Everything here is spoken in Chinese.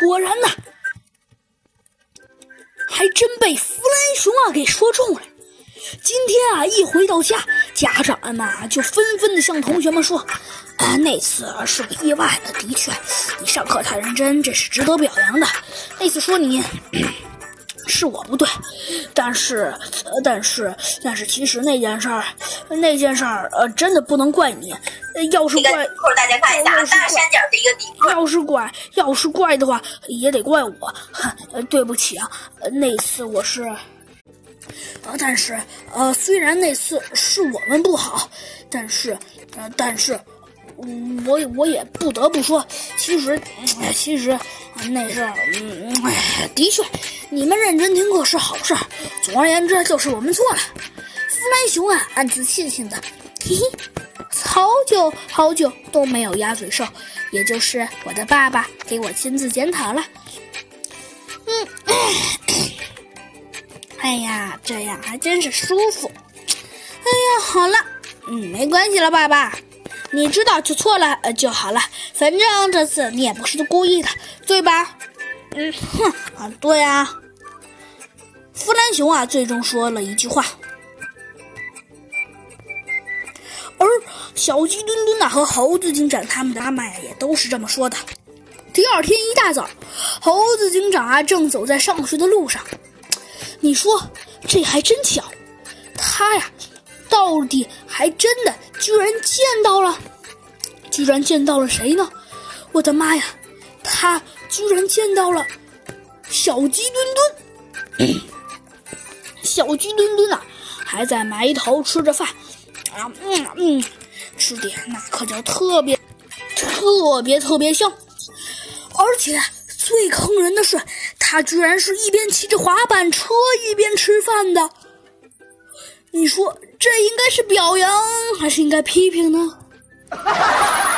果然呐，还真被弗兰熊啊给说中了。今天啊，一回到家，家长们啊就纷纷的向同学们说：“啊，那次是个意外，的确，你上课太认真，这是值得表扬的。那次说你。”是我不对，但是，但是，但是，其实那件事儿，那件事儿，呃，真的不能怪你。要是怪，大家看一下，大要是怪，要是怪的话，也得怪我。呃，对不起啊，那次我是，呃，但是，呃，虽然那次是我们不好，但是，呃，但是。我我也不得不说，其实，其实那事儿，嗯，的确，你们认真听课是好事。总而言之，就是我们错了。弗兰熊啊，暗自庆幸的，嘿嘿，好久好久都没有鸭嘴兽，也就是我的爸爸给我亲自检讨了。嗯，哎呀，这样还真是舒服。哎呀，好了，嗯，没关系了，爸爸。你知道就错了，呃就好了。反正这次你也不是故意的，对吧？嗯，哼，啊，对啊。弗兰熊啊，最终说了一句话。小鸡墩墩呐和猴子警长他们的妈妈呀，也都是这么说的。第二天一大早，猴子警长啊正走在上学的路上。你说这还真巧，他呀。到底还真的居然见到了，居然见到了谁呢？我的妈呀，他居然见到了小鸡墩墩。小鸡墩墩呐，还在埋头吃着饭啊，嗯嗯，吃点那可叫特别特别特别香。而且最坑人的是，他居然是一边骑着滑板车一边吃饭的。你说这应该是表扬还是应该批评呢？